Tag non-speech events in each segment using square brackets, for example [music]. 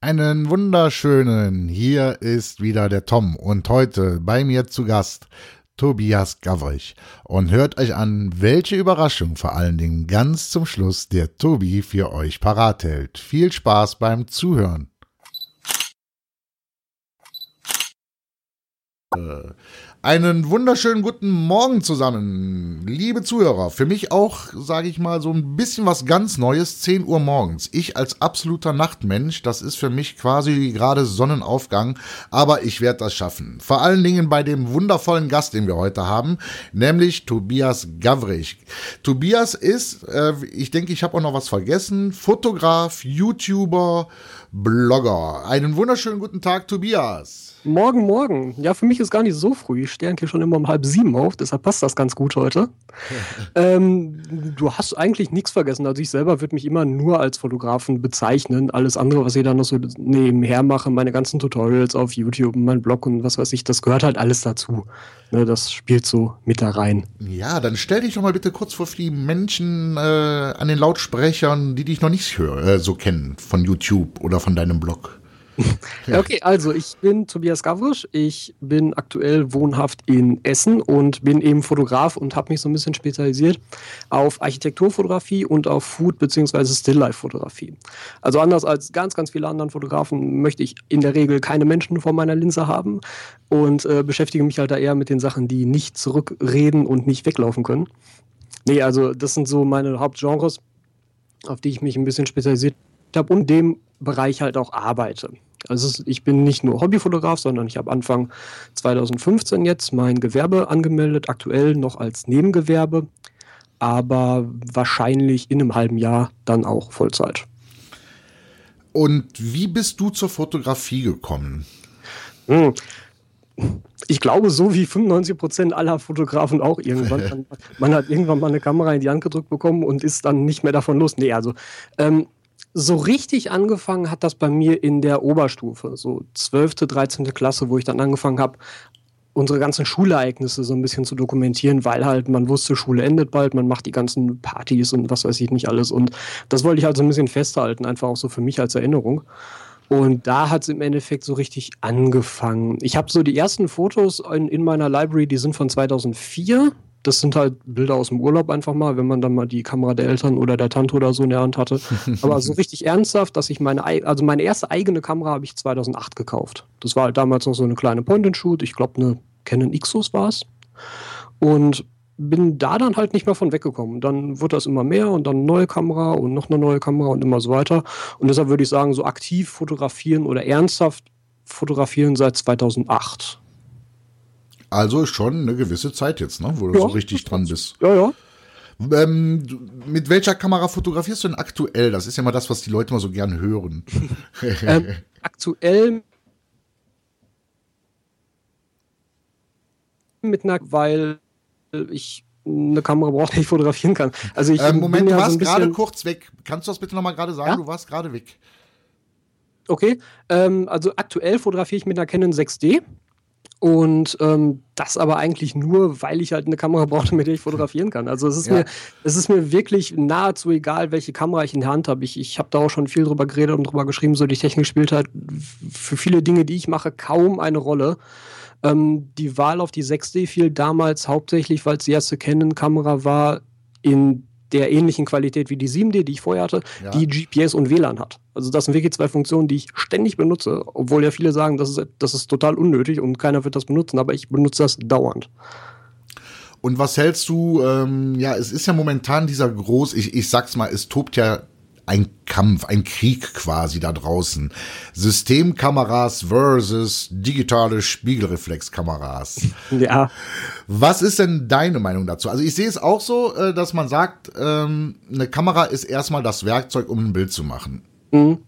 Einen wunderschönen. Hier ist wieder der Tom und heute bei mir zu Gast Tobias Gavrich. Und hört euch an, welche Überraschung vor allen Dingen ganz zum Schluss der Tobi für euch parat hält. Viel Spaß beim Zuhören. Einen wunderschönen guten Morgen zusammen, liebe Zuhörer. Für mich auch, sage ich mal, so ein bisschen was ganz Neues, 10 Uhr morgens. Ich als absoluter Nachtmensch, das ist für mich quasi gerade Sonnenaufgang, aber ich werde das schaffen. Vor allen Dingen bei dem wundervollen Gast, den wir heute haben, nämlich Tobias Gavrich. Tobias ist, äh, ich denke, ich habe auch noch was vergessen, Fotograf, YouTuber, Blogger. Einen wunderschönen guten Tag, Tobias. Morgen, morgen. Ja, für mich ist gar nicht so früh. Ich stehe eigentlich schon immer um halb sieben auf, deshalb passt das ganz gut heute. [laughs] ähm, du hast eigentlich nichts vergessen. Also ich selber würde mich immer nur als Fotografen bezeichnen. Alles andere, was ich da noch so nebenher mache, meine ganzen Tutorials auf YouTube und mein Blog und was weiß ich, das gehört halt alles dazu. Ne, das spielt so mit da rein. Ja, dann stell dich doch mal bitte kurz vor die Menschen äh, an den Lautsprechern, die dich noch nicht hör, äh, so kennen von YouTube oder von deinem Blog. Okay, also ich bin Tobias Gavrisch. Ich bin aktuell wohnhaft in Essen und bin eben Fotograf und habe mich so ein bisschen spezialisiert auf Architekturfotografie und auf Food- bzw. Stilllife-Fotografie. Also anders als ganz, ganz viele anderen Fotografen möchte ich in der Regel keine Menschen vor meiner Linse haben und äh, beschäftige mich halt da eher mit den Sachen, die nicht zurückreden und nicht weglaufen können. Nee, also das sind so meine Hauptgenres, auf die ich mich ein bisschen spezialisiert habe und dem Bereich halt auch arbeite. Also ich bin nicht nur Hobbyfotograf, sondern ich habe Anfang 2015 jetzt mein Gewerbe angemeldet, aktuell noch als Nebengewerbe, aber wahrscheinlich in einem halben Jahr dann auch Vollzeit. Und wie bist du zur Fotografie gekommen? Hm. Ich glaube, so wie 95 Prozent aller Fotografen auch irgendwann. Man, [laughs] man, hat irgendwann mal eine Kamera in die Hand gedrückt bekommen und ist dann nicht mehr davon los. Nee, also ähm, so richtig angefangen hat das bei mir in der Oberstufe, so 12., 13. Klasse, wo ich dann angefangen habe, unsere ganzen Schulereignisse so ein bisschen zu dokumentieren, weil halt man wusste, Schule endet bald, man macht die ganzen Partys und was weiß ich nicht alles. Und das wollte ich halt so ein bisschen festhalten, einfach auch so für mich als Erinnerung. Und da hat es im Endeffekt so richtig angefangen. Ich habe so die ersten Fotos in, in meiner Library, die sind von 2004 das sind halt Bilder aus dem Urlaub einfach mal, wenn man dann mal die Kamera der Eltern oder der Tante oder so in der Hand hatte. [laughs] Aber so richtig ernsthaft, dass ich meine, also meine erste eigene Kamera habe ich 2008 gekauft. Das war halt damals noch so eine kleine Point-and-Shoot. Ich glaube, eine Canon Ixus war es. Und bin da dann halt nicht mehr von weggekommen. Dann wurde das immer mehr und dann eine neue Kamera und noch eine neue Kamera und immer so weiter. Und deshalb würde ich sagen, so aktiv fotografieren oder ernsthaft fotografieren seit 2008. Also schon eine gewisse Zeit jetzt, ne? wo du ja, so richtig dran bist. Ja, ja. Ähm, mit welcher Kamera fotografierst du denn aktuell? Das ist ja mal das, was die Leute mal so gern hören. [laughs] ähm, aktuell mit einer, weil ich eine Kamera brauche, die ich fotografieren kann. Also ich ähm, Moment, du warst so gerade kurz weg. Kannst du das bitte nochmal gerade sagen? Ja? Du warst gerade weg. Okay, ähm, also aktuell fotografiere ich mit einer Canon 6D. Und ähm, das aber eigentlich nur, weil ich halt eine Kamera [laughs] brauche, mit der ich fotografieren kann. Also es ist, ja. mir, es ist mir wirklich nahezu egal, welche Kamera ich in der Hand habe. Ich, ich habe da auch schon viel drüber geredet und drüber geschrieben, so die Technik spielt halt für viele Dinge, die ich mache, kaum eine Rolle. Ähm, die Wahl auf die 6D fiel damals hauptsächlich, weil es die erste Canon-Kamera war, in der ähnlichen Qualität wie die 7D, die ich vorher hatte, ja. die GPS und WLAN hat. Also das sind wirklich zwei Funktionen, die ich ständig benutze, obwohl ja viele sagen, das ist, das ist total unnötig und keiner wird das benutzen, aber ich benutze das dauernd. Und was hältst du, ähm, ja, es ist ja momentan dieser groß, ich, ich sag's mal, es tobt ja ein Kampf, ein Krieg quasi da draußen. Systemkameras versus digitale Spiegelreflexkameras. [laughs] Ja. Was ist denn deine Meinung dazu? Also ich sehe es auch so, äh, dass man sagt, ähm, eine Kamera ist erstmal das Werkzeug, um ein Bild zu machen. Mhm.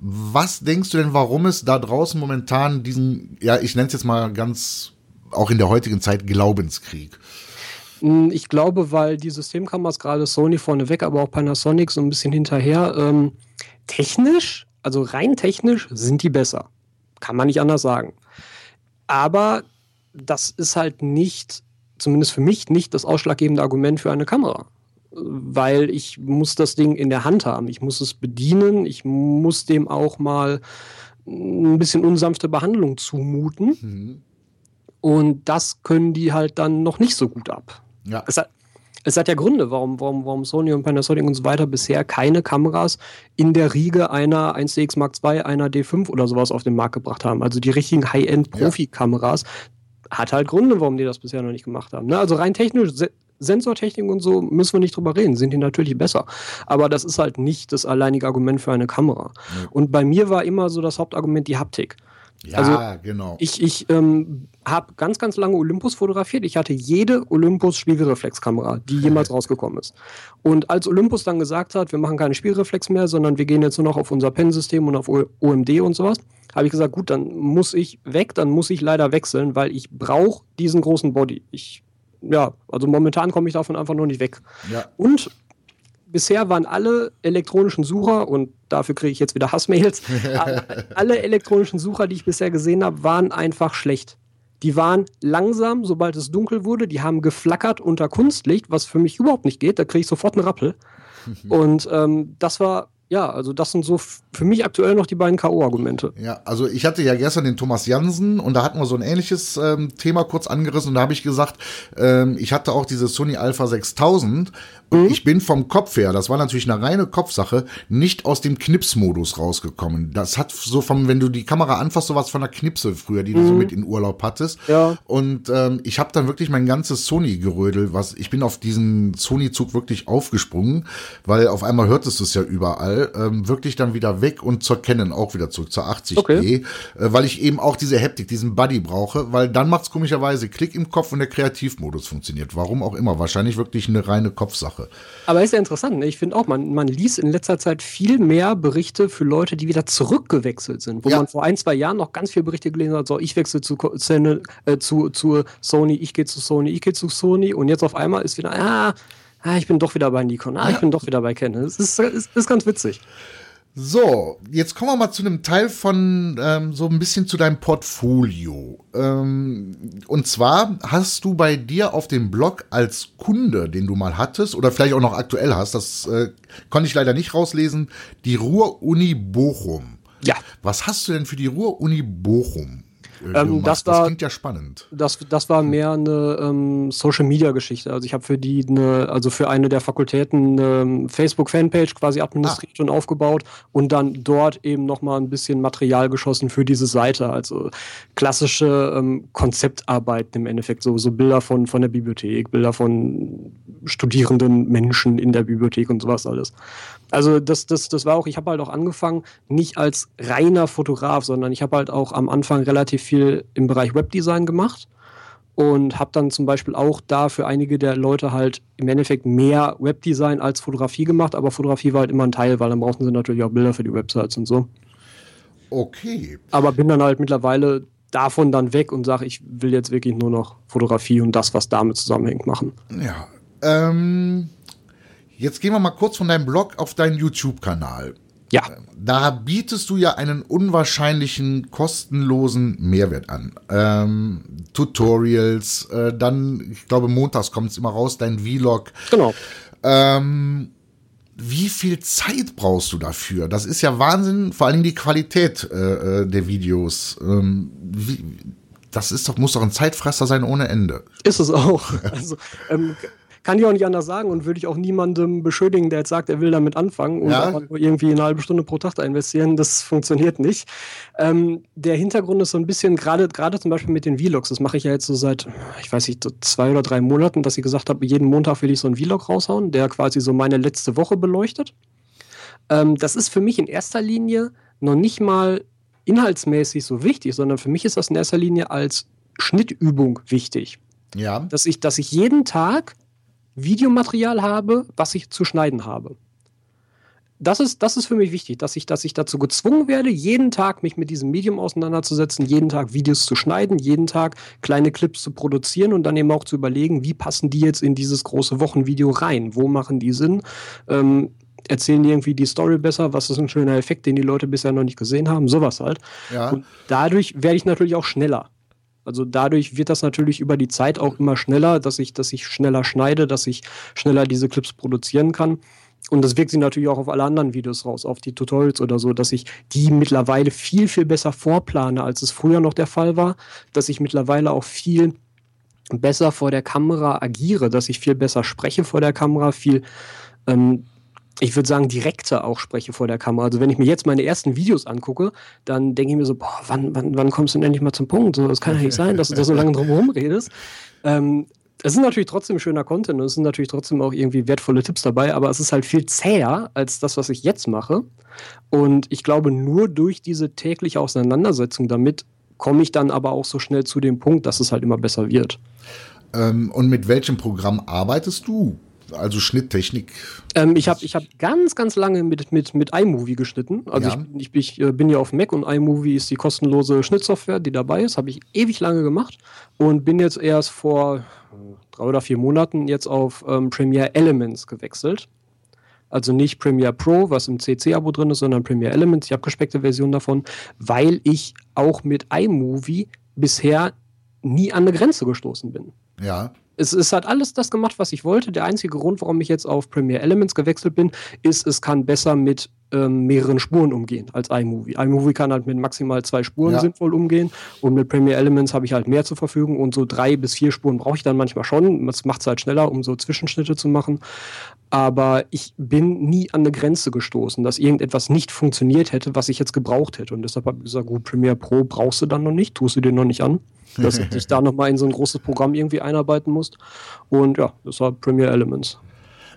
Was denkst du denn, warum es da draußen momentan diesen, ja, ich nenne es jetzt mal ganz, auch in der heutigen Zeit, Glaubenskrieg? Hm, ich glaube, weil die Systemkameras, gerade Sony vorneweg, aber auch Panasonic so ein bisschen hinterher, ähm, technisch, also rein technisch, sind die besser. Kann man nicht anders sagen. Aber das ist halt nicht, zumindest für mich, nicht das ausschlaggebende Argument für eine Kamera. weil ich muss das Ding in der Hand haben. Ich muss es bedienen. Ich muss dem auch mal ein bisschen unsanfte Behandlung zumuten. Mhm. Und das können die halt dann noch nicht so gut ab. Ja. Es hat, es hat ja Gründe, warum, warum, warum Sony und Panasonic und so weiter bisher keine Kameras in der Riege einer 1DX Mark II, einer D5 oder sowas auf den Markt gebracht haben. Also die richtigen High-End-Profi-Kameras. Ja. Hat halt Gründe, warum die das bisher noch nicht gemacht haben. Ne? Also rein technisch, Sensortechnik und so müssen wir nicht drüber reden, sind die natürlich besser. Aber das ist halt nicht das alleinige Argument für eine Kamera. Ja. Und bei mir war immer so das Hauptargument die Haptik. Ja, also, genau. Ich, ich ähm, habe ganz, ganz lange Olympus fotografiert. Ich hatte jede Olympus Spiegelreflexkamera, die jemals rausgekommen ist. Und als Olympus dann gesagt hat, wir machen keine Spiegelreflex mehr, sondern wir gehen jetzt nur noch auf unser Pen-System und auf OMD und sowas, habe ich gesagt, gut, dann muss ich weg, dann muss ich leider wechseln, weil ich brauche diesen großen Body. Ich, ja, also momentan komme ich davon einfach nur nicht weg. Ja. Und bisher waren alle elektronischen Sucher, und dafür kriege ich jetzt wieder Hassmails, [laughs] alle elektronischen Sucher, die ich bisher gesehen habe, waren einfach schlecht. Die waren langsam, sobald es dunkel wurde. Die haben geflackert unter Kunstlicht, was für mich überhaupt nicht geht. Da kriege ich sofort einen Rappel. [laughs] Und ähm, das war ja, also das sind so für mich aktuell noch die beiden K.O.-Argumente. Ja, also ich hatte ja gestern den Thomas Jansen und da hatten wir so ein ähnliches ähm, Thema kurz angerissen und da habe ich gesagt, ähm, ich hatte auch diese Sony Alpha 6000 und mhm. ich bin vom Kopf her, das war natürlich eine reine Kopfsache, nicht aus dem Knipsmodus rausgekommen. Das hat so vom, wenn du die Kamera anfasst, sowas von der Knipse früher, die mhm. du so mhm. mit in Urlaub hattest. Ja. Und ähm, ich habe dann wirklich mein ganzes Sony-Gerödel, was ich bin auf diesen Sony-Zug wirklich aufgesprungen, weil auf einmal hörtest du es ja überall ähm, wirklich dann wieder weg und zur Canon auch wieder zurück, zur 80D, okay. äh, weil ich eben auch diese Heptik, diesen Buddy brauche, weil dann macht es komischerweise Klick im Kopf und der Kreativmodus funktioniert. Warum auch immer, wahrscheinlich wirklich eine reine Kopfsache. Aber ist ja interessant, ne? ich finde auch, man, man liest in letzter Zeit viel mehr Berichte für Leute, die wieder zurückgewechselt sind, wo ja. man vor ein, zwei Jahren noch ganz viele Berichte gelesen hat, so ich wechsle zu, äh, zu, zu Sony, ich gehe zu Sony, ich gehe zu Sony und jetzt auf einmal ist wieder, ah, ah, ich bin doch wieder bei Nikon, ah, ich bin doch [laughs] wieder bei Canon. Das ist, ist, ist ganz witzig. So, jetzt kommen wir mal zu einem Teil von ähm, so ein bisschen zu deinem Portfolio. Ähm, und zwar hast du bei dir auf dem Blog als Kunde, den du mal hattest oder vielleicht auch noch aktuell hast, das äh, konnte ich leider nicht rauslesen, die Ruhr-Uni Bochum. Ja. Was hast du denn für die Ruhr-Uni Bochum? Ähm, das, war, das klingt ja spannend. Das, das war mehr eine ähm, Social Media Geschichte. Also ich habe für die eine, also für eine der Fakultäten eine ähm, Facebook Fanpage quasi administriert ah. und aufgebaut und dann dort eben nochmal ein bisschen Material geschossen für diese Seite. Also klassische ähm, Konzeptarbeiten im Endeffekt, so, so Bilder von, von der Bibliothek, Bilder von studierenden Menschen in der Bibliothek und sowas alles. Also das, das, das war auch, ich habe halt auch angefangen, nicht als reiner Fotograf, sondern ich habe halt auch am Anfang relativ viel im Bereich Webdesign gemacht und habe dann zum Beispiel auch da für einige der Leute halt im Endeffekt mehr Webdesign als Fotografie gemacht, aber Fotografie war halt immer ein Teil, weil dann brauchten sie natürlich auch Bilder für die Websites und so. Okay. Aber bin dann halt mittlerweile davon dann weg und sage, ich will jetzt wirklich nur noch Fotografie und das, was damit zusammenhängt, machen. Ja. Ähm, Jetzt gehen wir mal kurz von deinem Blog auf deinen YouTube-Kanal. Ja. Da bietest du ja einen unwahrscheinlichen kostenlosen Mehrwert an. Ähm, Tutorials, äh, dann, ich glaube, montags kommt es immer raus, dein Vlog. Genau. Ähm, wie viel Zeit brauchst du dafür? Das ist ja Wahnsinn, vor allem die Qualität äh, äh, der Videos. Ähm, wie, das ist doch, muss doch ein Zeitfresser sein ohne Ende. Ist es auch. [laughs] Also, ähm, kann ich auch nicht anders sagen und würde ich auch niemandem beschuldigen, der jetzt sagt, er will damit anfangen und ja. irgendwie eine halbe Stunde pro Tag da investieren. Das funktioniert nicht. Ähm, der Hintergrund ist so ein bisschen, gerade gerade zum Beispiel mit den Vlogs, das mache ich ja jetzt so seit, ich weiß nicht, zwei oder drei Monaten, dass ich gesagt habe, jeden Montag will ich so einen Vlog raushauen, der quasi so meine letzte Woche beleuchtet. Ähm, das ist für mich in erster Linie noch nicht mal inhaltsmäßig so wichtig, sondern für mich ist das in erster Linie als Schnittübung wichtig. Ja. Dass ich, dass ich jeden Tag Videomaterial habe, was ich zu schneiden habe. Das ist, das ist für mich wichtig, dass ich, dass ich dazu gezwungen werde, jeden Tag mich mit diesem Medium auseinanderzusetzen, jeden Tag Videos zu schneiden, jeden Tag kleine Clips zu produzieren und dann eben auch zu überlegen, wie passen die jetzt in dieses große Wochenvideo rein? Wo machen die Sinn? Ähm, erzählen die irgendwie die Story besser? Was ist ein schöner Effekt, den die Leute bisher noch nicht gesehen haben? Sowas halt. Ja. Und dadurch werde ich natürlich auch schneller. Also dadurch wird das natürlich über die Zeit auch immer schneller, dass ich, dass ich schneller schneide, dass ich schneller diese Clips produzieren kann. Und das wirkt sich natürlich auch auf alle anderen Videos raus, auf die Tutorials oder so, dass ich die mittlerweile viel, viel besser vorplane, als es früher noch der Fall war, dass ich mittlerweile auch viel besser vor der Kamera agiere, dass ich viel besser spreche vor der Kamera, viel, ähm, ich würde sagen, direkter auch spreche vor der Kamera. Also wenn ich mir jetzt meine ersten Videos angucke, dann denke ich mir so, boah, wann, wann, wann kommst du denn endlich mal zum Punkt? So, das kann ja nicht sein, dass du da so lange drum herum redest. Ähm, es ist natürlich trotzdem schöner Content und es sind natürlich trotzdem auch irgendwie wertvolle Tipps dabei, aber es ist halt viel zäher als das, was ich jetzt mache. Und ich glaube, nur durch diese tägliche Auseinandersetzung damit komme ich dann aber auch so schnell zu dem Punkt, dass es halt immer besser wird. Ähm, und mit welchem Programm arbeitest du? Also Schnitttechnik? Ähm, ich habe ich hab ganz, ganz lange mit, mit, mit iMovie geschnitten. Also ja. ich, ich, ich, äh, bin ja auf Mac und iMovie ist die kostenlose Schnittsoftware, die dabei ist. Habe ich ewig lange gemacht und bin jetzt erst vor drei oder vier Monaten jetzt auf ähm, Premiere Elements gewechselt. Also nicht Premiere Pro, was im CC-Abo drin ist, sondern Premiere Elements, die abgespeckte Version davon, weil ich auch mit iMovie bisher nie an eine Grenze gestoßen bin. Ja. Es, es hat alles das gemacht, was ich wollte. Der einzige Grund, warum ich jetzt auf Premiere Elements gewechselt bin, ist, es kann besser mit ähm, mehreren Spuren umgehen als iMovie. iMovie kann halt mit maximal zwei Spuren ja. sinnvoll umgehen und mit Premiere Elements habe ich halt mehr zur Verfügung und so drei bis vier Spuren brauche ich dann manchmal schon. Das macht es halt schneller, um so Zwischenschnitte zu machen. Aber ich bin nie an eine Grenze gestoßen, dass irgendetwas nicht funktioniert hätte, was ich jetzt gebraucht hätte. Und deshalb habe ich gesagt, gut, Premiere Pro brauchst du dann noch nicht, tust du dir noch nicht an dass du dich da nochmal in so ein großes Programm irgendwie einarbeiten musst. Und ja, das war Premiere Elements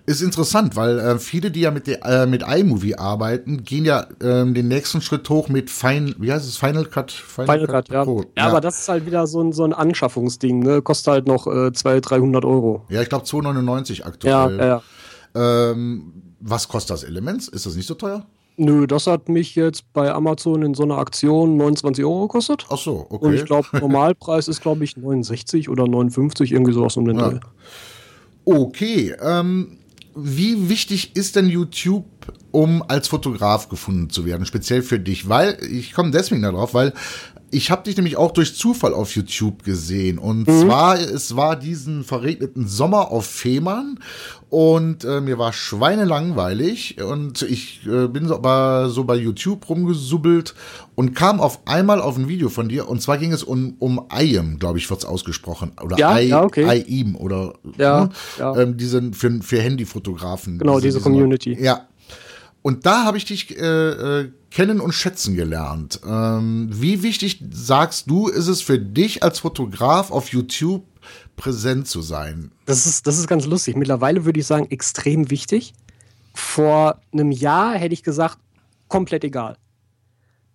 ist interessant, weil äh, viele, die ja mit, der, äh, mit iMovie arbeiten, gehen ja äh, den nächsten Schritt hoch mit Fin wie heißt es, Final Cut? Final, Final Cut, Cut ja. ja. ja. aber das ist halt wieder so ein, so ein Anschaffungsding, ne? Kostet halt noch äh, 200, 300 Euro. Ja, ich glaube 299 aktuell. Ja, ja. Ähm, was kostet das Elements? Ist das nicht so teuer? Nö, das hat mich jetzt bei Amazon in so einer Aktion 29 Euro gekostet. Ach so, okay. Und ich glaube, Normalpreis ist, glaube ich, 69 oder 59, irgendwie sowas um den ja. Okay, ähm, wie wichtig ist denn YouTube, um als Fotograf gefunden zu werden, speziell für dich? Weil, ich komme deswegen darauf, weil ich habe dich nämlich auch durch Zufall auf YouTube gesehen. Und mhm. zwar, es war diesen verregneten Sommer auf Fehmarn und äh, mir war schweinelangweilig und ich äh, bin so bei, so bei YouTube rumgesubbelt und kam auf einmal auf ein Video von dir und zwar ging es um, um IEM, glaube ich, wird's ausgesprochen. Oder ja, I, ja, okay. IEM oder ja, ne? ja. Ähm, diesen für, für Handyfotografen. Genau, diese, diese Community. Ja. Und da habe ich dich äh, äh, kennen und schätzen gelernt. Ähm, wie wichtig sagst du, ist es für dich als Fotograf auf YouTube präsent zu sein? Das ist, das ist ganz lustig. Mittlerweile würde ich sagen, extrem wichtig. Vor einem Jahr hätte ich gesagt, komplett egal.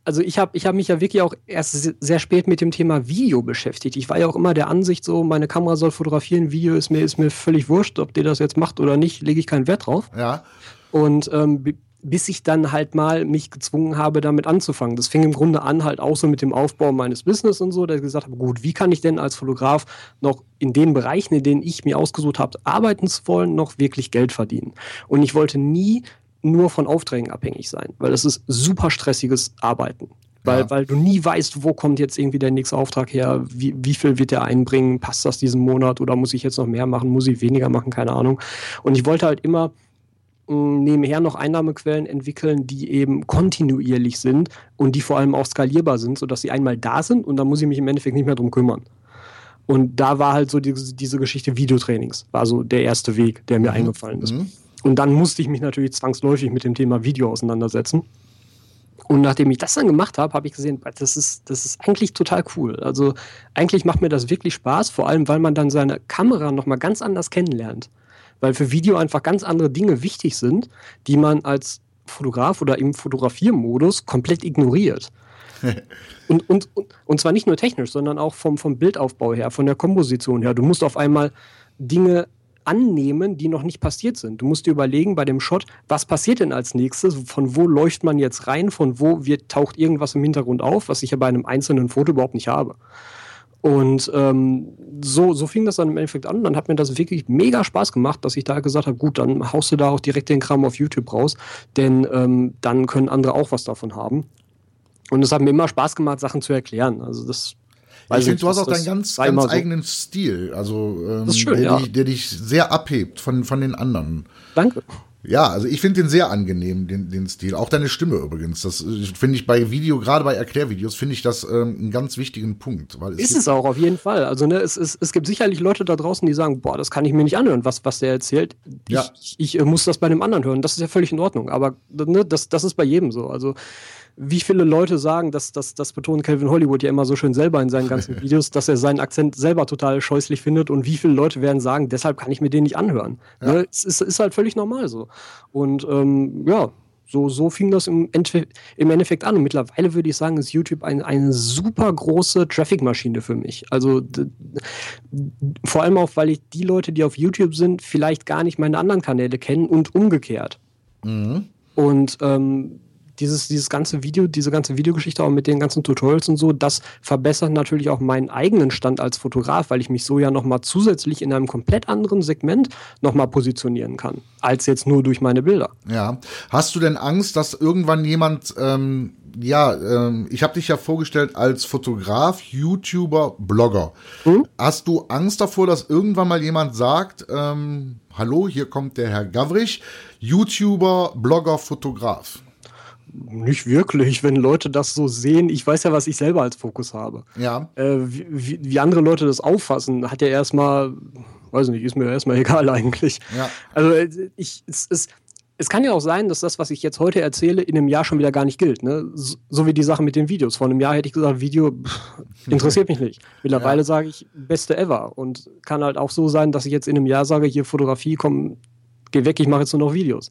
Also ich habe ich hab mich ja wirklich auch erst sehr spät mit dem Thema Video beschäftigt. Ich war ja auch immer der Ansicht, so meine Kamera soll fotografieren, Video ist mir, ist mir völlig wurscht, ob der das jetzt macht oder nicht, lege ich keinen Wert drauf. Ja. Und ähm, bis ich dann halt mal mich gezwungen habe, damit anzufangen. Das fing im Grunde an halt auch so mit dem Aufbau meines Business und so, dass ich gesagt habe, gut, wie kann ich denn als Fotograf noch in den Bereichen, in denen ich mir ausgesucht habe, arbeiten zu wollen, noch wirklich Geld verdienen? Und ich wollte nie nur von Aufträgen abhängig sein, weil das ist super stressiges Arbeiten. Weil, ja. weil du nie weißt, wo kommt jetzt irgendwie der nächste Auftrag her, wie, wie viel wird der einbringen, passt das diesen Monat oder muss ich jetzt noch mehr machen, muss ich weniger machen, keine Ahnung. Und ich wollte halt immer nebenher noch Einnahmequellen entwickeln, die eben kontinuierlich sind und die vor allem auch skalierbar sind, sodass sie einmal da sind und dann muss ich mich im Endeffekt nicht mehr drum kümmern. Und da war halt so diese, diese Geschichte Videotrainings, war so der erste Weg, der mir mhm. eingefallen ist. Mhm. Und dann musste ich mich natürlich zwangsläufig mit dem Thema Video auseinandersetzen. Und nachdem ich das dann gemacht habe, habe ich gesehen, das ist, das ist eigentlich total cool. Also eigentlich macht mir das wirklich Spaß, vor allem weil man dann seine Kamera nochmal ganz anders kennenlernt weil für Video einfach ganz andere Dinge wichtig sind, die man als Fotograf oder im Fotografiermodus komplett ignoriert. [laughs] und, und, und, und zwar nicht nur technisch, sondern auch vom, vom Bildaufbau her, von der Komposition her. Du musst auf einmal Dinge annehmen, die noch nicht passiert sind. Du musst dir überlegen bei dem Shot, was passiert denn als nächstes? Von wo läuft man jetzt rein? Von wo wird, taucht irgendwas im Hintergrund auf, was ich ja bei einem einzelnen Foto überhaupt nicht habe? Und ähm, so, so fing das dann im Endeffekt an. Dann hat mir das wirklich mega Spaß gemacht, dass ich da gesagt habe, gut, dann haust du da auch direkt den Kram auf YouTube raus, denn ähm, dann können andere auch was davon haben. Und es hat mir immer Spaß gemacht, Sachen zu erklären. Also das ich finde, du hast auch deinen ganz, ganz eigenen Stil, also ähm, schön, der, ja. dich, der dich sehr abhebt von, von den anderen. Danke. Ja, also ich finde den sehr angenehm, den, den Stil. Auch deine Stimme übrigens. Das äh, finde ich bei Video, gerade bei Erklärvideos, finde ich das ähm, einen ganz wichtigen Punkt. Weil es Ist es auch, auf jeden Fall. Also, ne, es, es, es gibt sicherlich Leute da draußen, die sagen, boah, das kann ich mir nicht anhören, was, was der erzählt. Ich, Ja. ich, ich äh, muss das bei einem anderen hören. Das ist ja völlig in Ordnung. Aber ne, das, das ist bei jedem so. Also, wie viele Leute sagen, dass das, das betont Calvin Hollywood ja immer so schön selber in seinen ganzen [laughs] Videos, dass er seinen Akzent selber total scheußlich findet und wie viele Leute werden sagen, deshalb kann ich mir den nicht anhören. Ja. Ne? Es ist, ist halt völlig normal so. Und ähm, ja, so, so fing das im, im Endeffekt an. Und mittlerweile würde ich sagen, ist YouTube ein, eine super große Traffic-Maschine für mich. Also vor allem auch, weil ich die Leute, die auf YouTube sind, vielleicht gar nicht meine anderen Kanäle kennen und umgekehrt. Mhm. Und ähm, dieses, dieses ganze Video, diese ganze Videogeschichte auch mit den ganzen Tutorials und so, das verbessert natürlich auch meinen eigenen Stand als Fotograf, weil ich mich so ja nochmal zusätzlich in einem komplett anderen Segment nochmal positionieren kann, als jetzt nur durch meine Bilder. Ja. Hast du denn Angst, dass irgendwann jemand, ähm, ja, ähm, ich habe dich ja vorgestellt als Fotograf, YouTuber, Blogger. Mhm. Hast du Angst davor, dass irgendwann mal jemand sagt, ähm, hallo, hier kommt der Herr Gavrich, YouTuber, Blogger, Fotograf? Nicht wirklich, wenn Leute das so sehen. Ich weiß ja, was ich selber als Fokus habe. Ja. Äh, wie, wie, andere Leute das auffassen, hat ja erstmal, weiß nicht, ist mir erstmal [laughs] egal eigentlich. Ja. Also äh, ich, es, es, es kann ja auch sein, dass das, was ich jetzt heute erzähle, in einem Jahr schon wieder gar nicht gilt. Ne? So, so wie die Sache mit den Videos. Vor einem Jahr hätte ich gesagt, Video pff, [laughs] interessiert mich nicht. Mittlerweile Ja. sage ich, beste ever. Und kann halt auch so sein, dass ich jetzt in einem Jahr sage, hier Fotografie, komm, geh weg, ich mache jetzt nur noch Videos.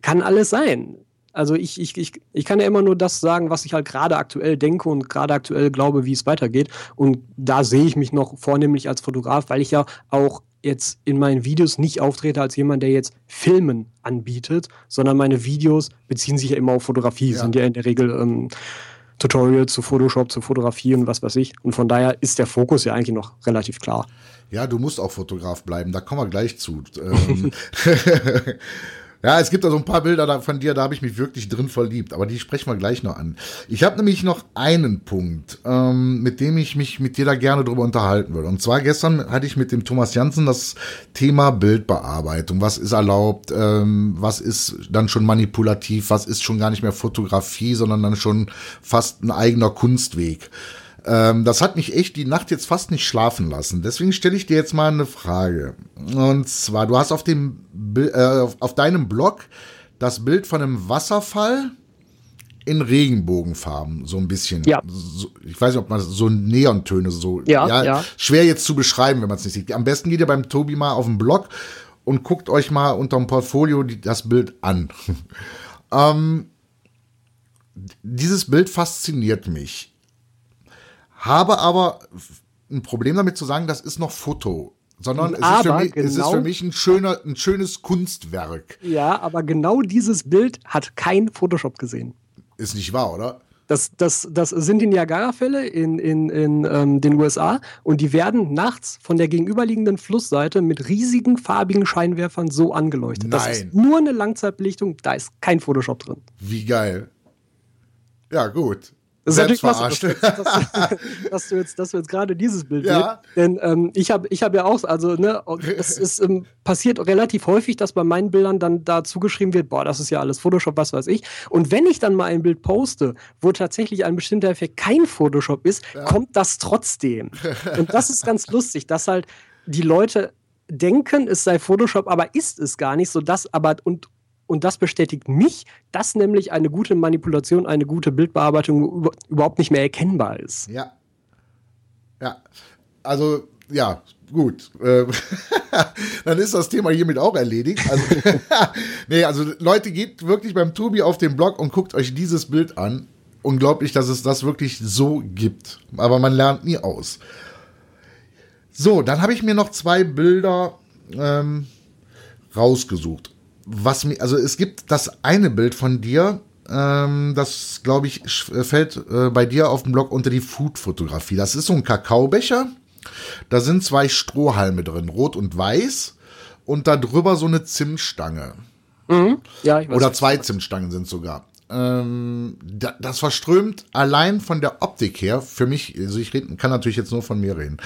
Kann alles sein. Also ich, ich, ich, ich kann ja immer nur das sagen, was ich halt gerade aktuell denke und gerade aktuell glaube, wie es weitergeht. Und da sehe ich mich noch vornehmlich als Fotograf, weil ich ja auch jetzt in meinen Videos nicht auftrete als jemand, der jetzt Filmen anbietet, sondern meine Videos beziehen sich ja immer auf Fotografie, Ja. sind ja in der Regel ähm, Tutorials zu Photoshop, zu Fotografie und was weiß ich. Und von daher ist der Fokus ja eigentlich noch relativ klar. Ja, du musst auch Fotograf bleiben, da kommen wir gleich zu. [laughs] [laughs] Ja, es gibt da so ein paar Bilder da von dir, da habe ich mich wirklich drin verliebt, aber die sprechen wir gleich noch an. Ich habe nämlich noch einen Punkt, ähm, mit dem ich mich mit dir da gerne drüber unterhalten würde. Und zwar gestern hatte ich mit dem Thomas Jansen das Thema Bildbearbeitung. Was ist erlaubt? Ähm, was ist dann schon manipulativ? Was ist schon gar nicht mehr Fotografie, sondern dann schon fast ein eigener Kunstweg? Ähm, das hat mich echt die Nacht jetzt fast nicht schlafen lassen. Deswegen stelle ich dir jetzt mal eine Frage. Und zwar, du hast auf dem äh, auf, deinem Blog das Bild von einem Wasserfall in Regenbogenfarben, so ein bisschen. Ja. So, ich weiß nicht, ob man so Neontöne so. Ja, ja. Schwer jetzt zu beschreiben, wenn man es nicht sieht. Am besten geht ihr beim Tobi mal auf den Blog und guckt euch mal unter dem Portfolio die, das Bild an. [laughs] ähm, dieses Bild fasziniert mich habe aber ein Problem damit zu sagen, das ist noch Foto, sondern es, ist für, mich, es ist genau- für mich ein, schöner, ein schönes Kunstwerk. Ja, aber genau dieses Bild hat kein Photoshop gesehen. Ist nicht wahr, oder? Das, das, das sind die Niagara-Fälle in, in, in ähm, den USA und die werden nachts von der gegenüberliegenden Flussseite mit riesigen farbigen Scheinwerfern so angeleuchtet. Das Nein. ist nur eine Langzeitbelichtung, da ist kein Photoshop drin. Wie geil. Ja, gut. Das ist natürlich klasse, verarscht. dass, dass, [laughs] dass du jetzt, dass du jetzt gerade dieses Bild Ja. Denn ähm, ich habe ich hab ja auch, also ne, es [laughs] ist ähm, passiert relativ häufig, dass bei meinen Bildern dann da zugeschrieben wird, boah, das ist ja alles Photoshop, was weiß ich. Und wenn ich dann mal ein Bild poste, wo tatsächlich ein bestimmter Effekt kein Photoshop ist, kommt das trotzdem. [laughs] Und das ist ganz lustig, dass halt die Leute denken, es sei Photoshop, aber ist es gar nicht, so dass aber und und das bestätigt mich, dass nämlich eine gute Manipulation, eine gute Bildbearbeitung über, überhaupt nicht mehr erkennbar ist. Ja. Ja. Also, ja, gut. Ähm, [laughs] Dann ist das Thema hiermit auch erledigt. Also, [laughs] nee, also Leute, geht wirklich beim Tobi auf den Blog und guckt euch dieses Bild an. Unglaublich, dass es das wirklich so gibt. Aber man lernt nie aus. So, dann habe ich mir noch zwei Bilder ähm, rausgesucht. Was mir, also es gibt das eine Bild von dir, ähm, das glaube ich sch- fällt äh, bei dir auf dem Blog unter die Food-Fotografie. Das ist so ein Kakaobecher. Da sind zwei Strohhalme drin, rot und weiß. Und da drüber so eine Zimtstange. Ja, ich weiß. Oder zwei Zimtstangen sind sogar. Ähm, da, das verströmt allein von der Optik her, für mich, also ich reden, kann natürlich jetzt nur von mir reden,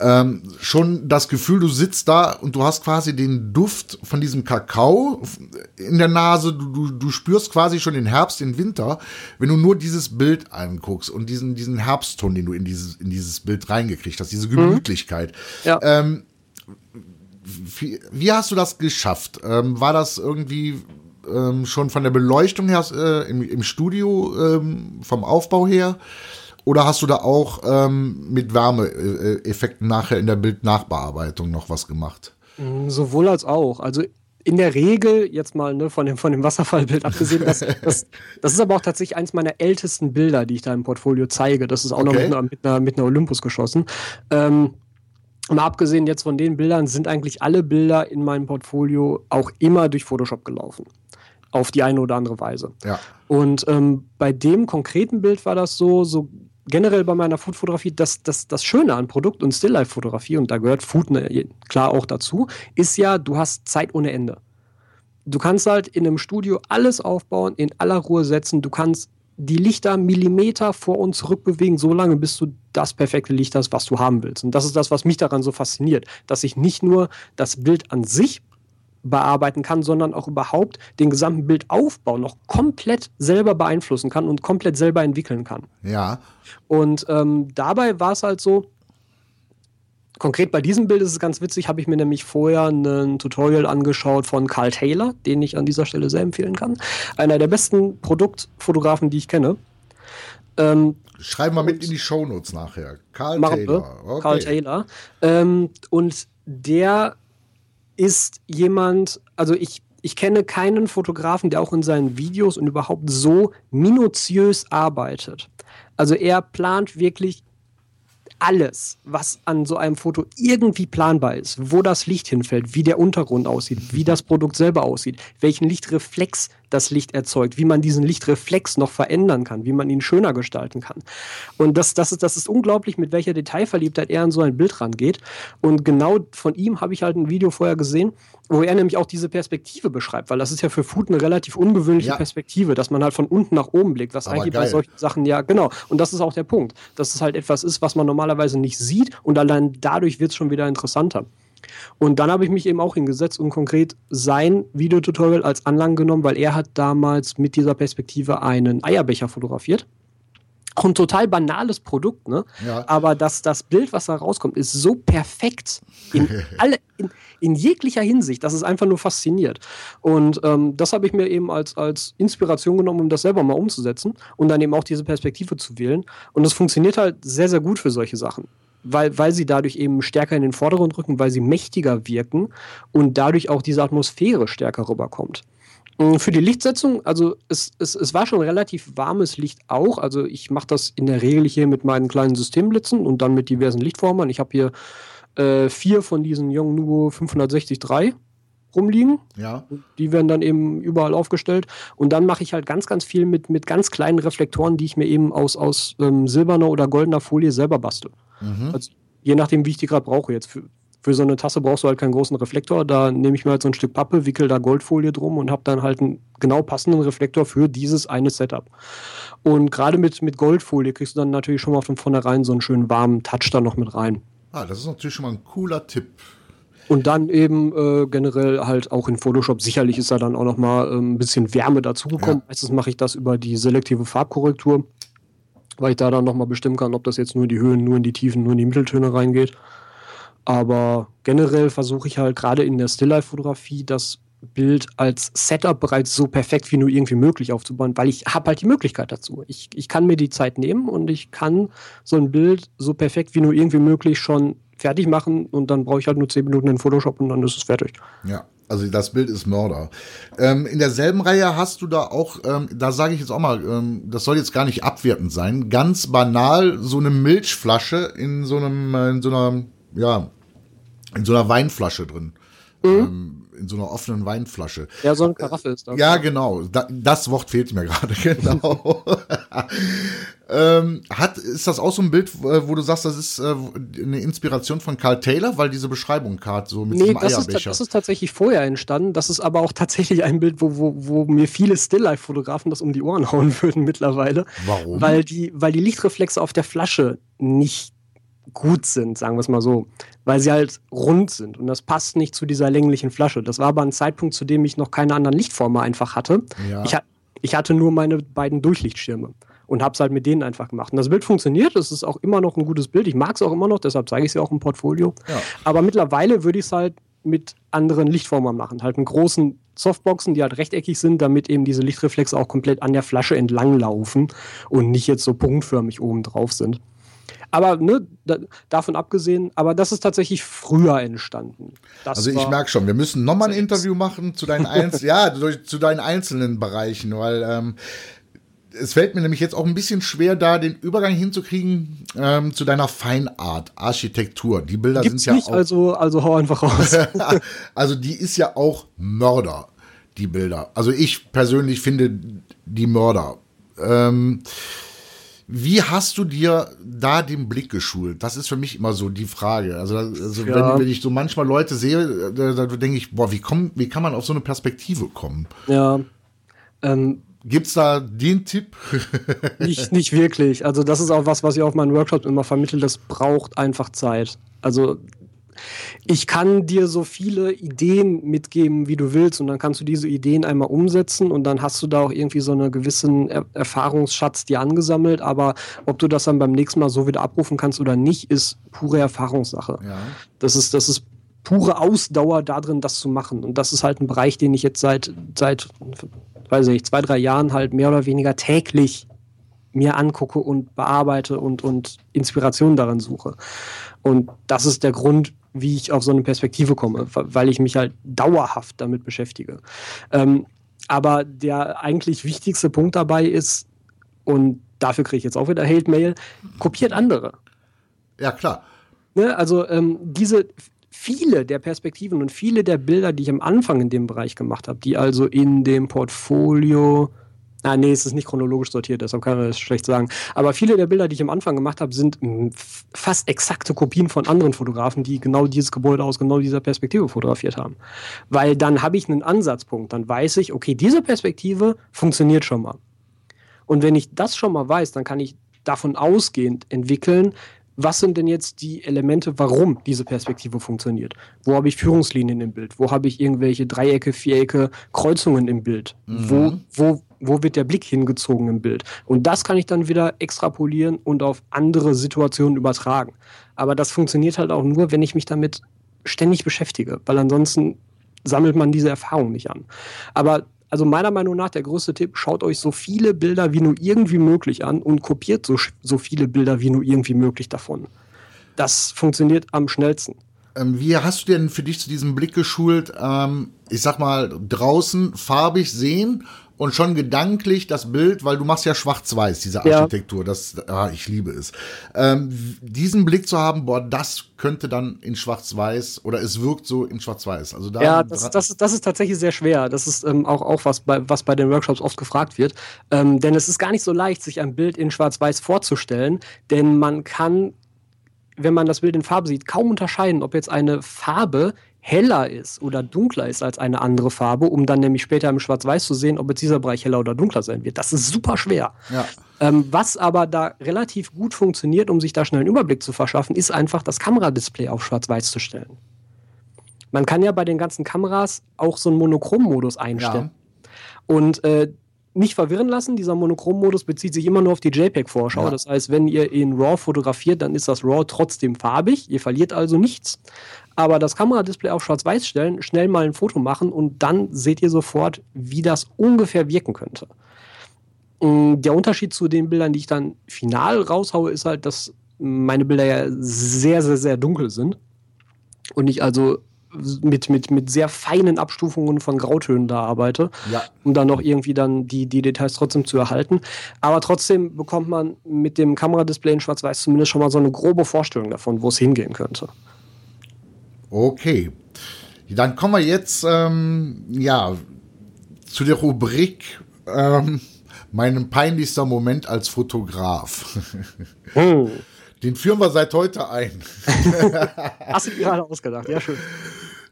ähm, schon das Gefühl, du sitzt da und du hast quasi den Duft von diesem Kakao in der Nase, du, du, du spürst quasi schon den Herbst, den Winter, wenn du nur dieses Bild anguckst und diesen, diesen Herbstton, den du in dieses, in dieses Bild reingekriegt hast, diese Gemütlichkeit. Mhm. Ja. Ähm, wie, wie, hast du das geschafft? Ähm, war das irgendwie ähm, schon von der Beleuchtung her äh, im, im, Studio ähm, vom Aufbau her? Oder hast du da auch ähm, mit Wärmeeffekten nachher in der Bildnachbearbeitung noch was gemacht? Mm, sowohl als auch. Also in der Regel, jetzt mal ne, von, dem, von dem Wasserfallbild abgesehen, das, das, das, ist aber auch tatsächlich eins meiner ältesten Bilder, die ich da im Portfolio zeige. Das ist auch okay. noch mit einer, mit einer, mit einer Olympus geschossen. Ähm, Mal abgesehen jetzt von den Bildern sind eigentlich alle Bilder in meinem Portfolio auch immer durch Photoshop gelaufen. Auf die eine oder andere Weise. Ja. Und ähm, bei dem konkreten Bild war das so, so generell bei meiner Food-Fotografie, das, das, das Schöne an Produkt- und Still-Life-Fotografie, und da gehört Food ne, klar auch dazu, ist ja, du hast Zeit ohne Ende. Du kannst halt in einem Studio alles aufbauen, in aller Ruhe setzen, du kannst die Lichter Millimeter vor und zurück bewegen, so lange, bis du das perfekte Licht hast, was du haben willst. Und das ist das, was mich daran so fasziniert, dass ich nicht nur das Bild an sich bearbeiten kann, sondern auch überhaupt den gesamten Bildaufbau noch komplett selber beeinflussen kann und komplett selber entwickeln kann. Ja. Und ähm, dabei war es halt so, Konkret bei diesem Bild ist es ganz witzig, habe ich mir nämlich vorher ein Tutorial angeschaut von Carl Taylor, den ich an dieser Stelle sehr empfehlen kann. Einer der besten Produktfotografen, die ich kenne. Ähm, Schreiben wir mit in die Shownotes nachher. Carl Taylor. Okay. Carl Taylor. Ähm, und der ist jemand, also ich, ich kenne keinen Fotografen, der auch in seinen Videos und überhaupt so minutiös arbeitet. Also er plant wirklich alles, was an so einem Foto irgendwie planbar ist, wo das Licht hinfällt, wie der Untergrund aussieht, wie das Produkt selber aussieht, welchen Lichtreflex das Licht erzeugt, wie man diesen Lichtreflex noch verändern kann, wie man ihn schöner gestalten kann. Und das, das, ist, das ist unglaublich, mit welcher Detailverliebtheit er an so ein Bild rangeht. Und genau von ihm habe ich halt ein Video vorher gesehen, wo er nämlich auch diese Perspektive beschreibt, weil das ist ja für Food eine relativ ungewöhnliche ja. Perspektive, dass man halt von unten nach oben blickt, was Aber eigentlich geil. bei solchen Sachen ja, genau. Und das ist auch der Punkt, dass es halt etwas ist, was man normalerweise nicht sieht und allein dadurch wird es schon wieder interessanter. Und dann habe ich mich eben auch hingesetzt und konkret sein Videotutorial als Anlang genommen, weil er hat damals mit dieser Perspektive einen Eierbecher fotografiert. Auch ein total banales Produkt, ne? Ja. Aber das, das Bild, was da rauskommt, ist so perfekt in, [laughs] alle, in, in jeglicher Hinsicht, dass es einfach nur fasziniert. Und ähm, das habe ich mir eben als, als Inspiration genommen, um das selber mal umzusetzen und dann eben auch diese Perspektive zu wählen. Und das funktioniert halt sehr, sehr gut für solche Sachen weil, weil sie dadurch eben stärker in den Vordergrund rücken, weil sie mächtiger wirken und dadurch auch diese Atmosphäre stärker rüberkommt. Mm, für die Lichtsetzung, also es, es, es war schon relativ warmes Licht auch. Also ich mache das in der Regel hier mit meinen kleinen Systemblitzen und dann mit diversen Lichtformern. Ich habe hier äh, vier von diesen Yongnuo 563 rumliegen. Ja. Die werden dann eben überall aufgestellt. Und dann mache ich halt ganz, ganz viel mit, mit ganz kleinen Reflektoren, die ich mir eben aus, aus ähm, silberner oder goldener Folie selber bastel. Mhm. Also, je nachdem, wie ich die gerade brauche. Jetzt für, für so eine Tasse brauchst du halt keinen großen Reflektor. Da nehme ich mir halt so ein Stück Pappe, wickel da Goldfolie drum und habe dann halt einen genau passenden Reflektor für dieses eine Setup. Und gerade mit, mit Goldfolie kriegst du dann natürlich schon mal von vornherein so einen schönen warmen Touch da noch mit rein. Ah, das ist natürlich schon mal ein cooler Tipp. Und dann eben äh, generell halt auch in Photoshop. Sicherlich ist da dann auch noch mal äh, ein bisschen Wärme dazugekommen. Ja. Meistens mache ich das über die selektive Farbkorrektur weil ich da dann nochmal bestimmen kann, ob das jetzt nur in die Höhen, nur in die Tiefen, nur in die Mitteltöne reingeht. Aber generell versuche ich halt gerade in der Stilllife-Fotografie das Bild als Setup bereits so perfekt wie nur irgendwie möglich aufzubauen, weil ich habe halt die Möglichkeit dazu. Ich, ich kann mir die Zeit nehmen und ich kann so ein Bild so perfekt wie nur irgendwie möglich schon fertig machen und dann brauche ich halt nur 10 Minuten in Photoshop und dann ist es fertig. Ja, also das Bild ist Mörder. Ähm, in derselben Reihe hast du da auch, ähm, da sage ich jetzt auch mal, ähm, das soll jetzt gar nicht abwertend sein, ganz banal so eine Milchflasche in so einem, äh, in so einer, ja, in so einer Weinflasche drin. Mhm. In so einer offenen Weinflasche. Ja, so eine Karaffe ist das. Ja, genau. Da, das Wort fehlt mir [laughs] gerade, genau. ähm, hat, ist das auch so ein Bild, äh, wo du sagst, das ist äh, eine Inspiration von Carl Taylor, weil diese Beschreibung gerade so mit nee, diesem das Eierbecher. Ist, das ist tatsächlich vorher entstanden. Das ist aber auch tatsächlich ein Bild, wo, wo, wo mir viele Still-Life-Fotografen das um die Ohren [laughs] hauen würden mittlerweile. Warum? Weil die, weil die Lichtreflexe auf der Flasche nicht gut sind, sagen wir es mal so, weil sie halt rund sind und das passt nicht zu dieser länglichen Flasche. Das war aber ein Zeitpunkt, zu dem ich noch keine anderen Lichtformer einfach hatte. Ja. Ich, ich, hatte nur meine beiden Durchlichtschirme und habe es halt mit denen einfach gemacht. Und das Bild funktioniert, es ist auch immer noch ein gutes Bild. Ich mag es auch immer noch, deshalb zeige ich es ja auch im Portfolio. Ja. Aber mittlerweile würde ich es halt mit anderen Lichtformern machen. Halt mit großen Softboxen, die halt rechteckig sind, damit eben diese Lichtreflexe auch komplett an der Flasche entlang laufen und nicht jetzt so punktförmig oben drauf sind. Aber ne, da, davon abgesehen, aber das ist tatsächlich früher entstanden. Das also ich merke schon, wir müssen nochmal ein Interview machen zu deinen, [laughs] Einz ja, zu deinen einzelnen Bereichen, weil ähm, es fällt mir nämlich jetzt auch ein bisschen schwer, da den Übergang hinzukriegen ähm, zu deiner Feinart, Architektur. Die Bilder Gibt's sind ja nicht, auch. Also, also hau einfach raus. [laughs] also die ist ja auch Mörder, die Bilder. Also ich persönlich finde die Mörder. Ähm, wie hast du dir da den Blick geschult? Das ist für mich immer so die Frage. Also, also ja. wenn, wenn, ich so manchmal Leute sehe, da, da denke ich, boah, wie, komm, wie kann man auf so eine Perspektive kommen? Ja. Ähm, Gibt es da den Tipp? [laughs] nicht, nicht wirklich. Also, das ist auch was, was ich auf meinen Workshops immer vermittle. Das braucht einfach Zeit. Also, ich kann dir so viele Ideen mitgeben, wie du willst, und dann kannst du diese Ideen einmal umsetzen und dann hast du da auch irgendwie so einen gewissen er Erfahrungsschatz dir angesammelt. Aber ob du das dann beim nächsten Mal so wieder abrufen kannst oder nicht, ist pure Erfahrungssache. Ja. Das ist, das ist pure Ausdauer darin, das zu machen. Und das ist halt ein Bereich, den ich jetzt seit, seit weiß ich, zwei, drei Jahren halt mehr oder weniger täglich mir angucke und bearbeite und, und Inspiration darin suche. Und das ist der Grund, wie ich auf so eine Perspektive komme, weil ich mich halt dauerhaft damit beschäftige. Ähm, aber der eigentlich wichtigste Punkt dabei ist, und dafür kriege ich jetzt auch wieder Hate-Mail, kopiert andere. Ja, klar. Ne, also ähm, diese viele der Perspektiven und viele der Bilder, die ich am Anfang in dem Bereich gemacht habe, die also in dem Portfolio Ah, nee, es ist nicht chronologisch sortiert, deshalb kann man das schlecht sagen. Aber viele der Bilder, die ich am Anfang gemacht habe, sind hm, fast exakte Kopien von anderen Fotografen, die genau dieses Gebäude aus genau dieser Perspektive fotografiert haben. Weil dann habe ich einen Ansatzpunkt. Dann weiß ich, okay, diese Perspektive funktioniert schon mal. Und wenn ich das schon mal weiß, dann kann ich davon ausgehend entwickeln, was sind denn jetzt die Elemente, warum diese Perspektive funktioniert? Wo habe ich Führungslinien im Bild? Wo habe ich irgendwelche Dreiecke, Vierecke, Kreuzungen im Bild? Mhm. Wo, wo, wo wird der Blick hingezogen im Bild? Und das kann ich dann wieder extrapolieren und auf andere Situationen übertragen. Aber das funktioniert halt auch nur, wenn ich mich damit ständig beschäftige, weil ansonsten sammelt man diese Erfahrung nicht an. Aber also meiner Meinung nach der größte Tipp, schaut euch so viele Bilder wie nur irgendwie möglich an und kopiert so, so viele Bilder wie nur irgendwie möglich davon. Das funktioniert am schnellsten. Ähm, wie hast du denn für dich zu diesem Blick geschult, ähm, ich sag mal, draußen farbig sehen und schon gedanklich das Bild, weil du machst ja schwarz-weiß, diese Architektur, ja. das, ah, ich liebe es. Ähm, diesen Blick zu haben, boah, das könnte dann in schwarz-weiß oder es wirkt so in schwarz-weiß. Also da ja, das, das, das ist tatsächlich sehr schwer. Das ist ähm, auch, auch was, bei, was bei den Workshops oft gefragt wird. Ähm, denn es ist gar nicht so leicht, sich ein Bild in schwarz-weiß vorzustellen, denn man kann wenn man das Bild in Farbe sieht, kaum unterscheiden, ob jetzt eine Farbe heller ist oder dunkler ist als eine andere Farbe, um dann nämlich später im Schwarz-Weiß zu sehen, ob jetzt dieser Bereich heller oder dunkler sein wird. Das ist super schwer. Ja. Ähm, was aber da relativ gut funktioniert, um sich da schnell einen Überblick zu verschaffen, ist einfach das Kameradisplay auf Schwarz-Weiß zu stellen. Man kann ja bei den ganzen Kameras auch so einen Monochrom-Modus einstellen. Ja. Und äh, nicht verwirren lassen, dieser Monochrom-Modus bezieht sich immer nur auf die JPEG-Vorschau. Ja. Das heißt, wenn ihr in RAW fotografiert, dann ist das RAW trotzdem farbig. Ihr verliert also nichts. Aber das Kameradisplay auf Schwarz-Weiß stellen, schnell mal ein Foto machen und dann seht ihr sofort, wie das ungefähr wirken könnte. Mm, der Unterschied zu den Bildern, die ich dann final raushaue, ist halt, dass meine Bilder ja sehr, sehr, sehr dunkel sind. Und ich also mit, mit, mit sehr feinen Abstufungen von Grautönen da arbeite, ja. um dann noch irgendwie dann die, die Details trotzdem zu erhalten. Aber trotzdem bekommt man mit dem Kameradisplay in Schwarz-Weiß zumindest schon mal so eine grobe Vorstellung davon, wo es hingehen könnte. Okay. Dann kommen wir jetzt, ähm, ja, zu der Rubrik, ähm, meinem peinlichster Moment als Fotograf. [laughs] Hm. Den führen wir seit heute ein. [laughs] Hast du gerade ausgedacht? Ja, schön.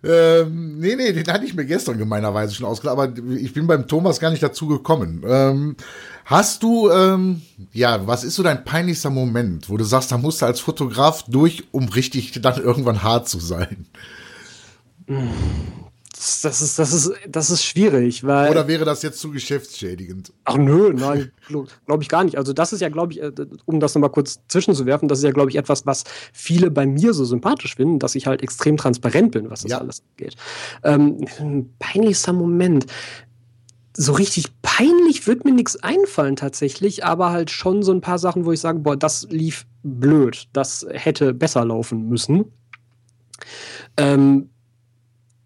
Ähm, nee, nee, den hatte ich mir gestern gemeinerweise schon ausgedacht, aber ich bin beim Thomas gar nicht dazu gekommen. Ähm, hast du, ähm, ja, was ist so dein peinlichster Moment, wo du sagst, da musst du als Fotograf durch, um richtig dann irgendwann hart zu sein? Das ist, das ist, das ist schwierig, weil. Oder wäre das jetzt zu geschäftsschädigend? Ach nö, nein, [laughs] glaube glaub ich gar nicht. Also, das ist ja, glaube ich, äh, um das nochmal kurz zwischenzuwerfen, das ist ja, glaube ich, etwas, was viele bei mir so sympathisch finden, dass ich halt extrem transparent bin, was das ja. alles angeht. Ähm, peinlichster Moment. So richtig peinlich wird mir nichts einfallen tatsächlich, aber halt schon so ein paar Sachen, wo ich sage, boah, das lief blöd, das hätte besser laufen müssen. Ähm,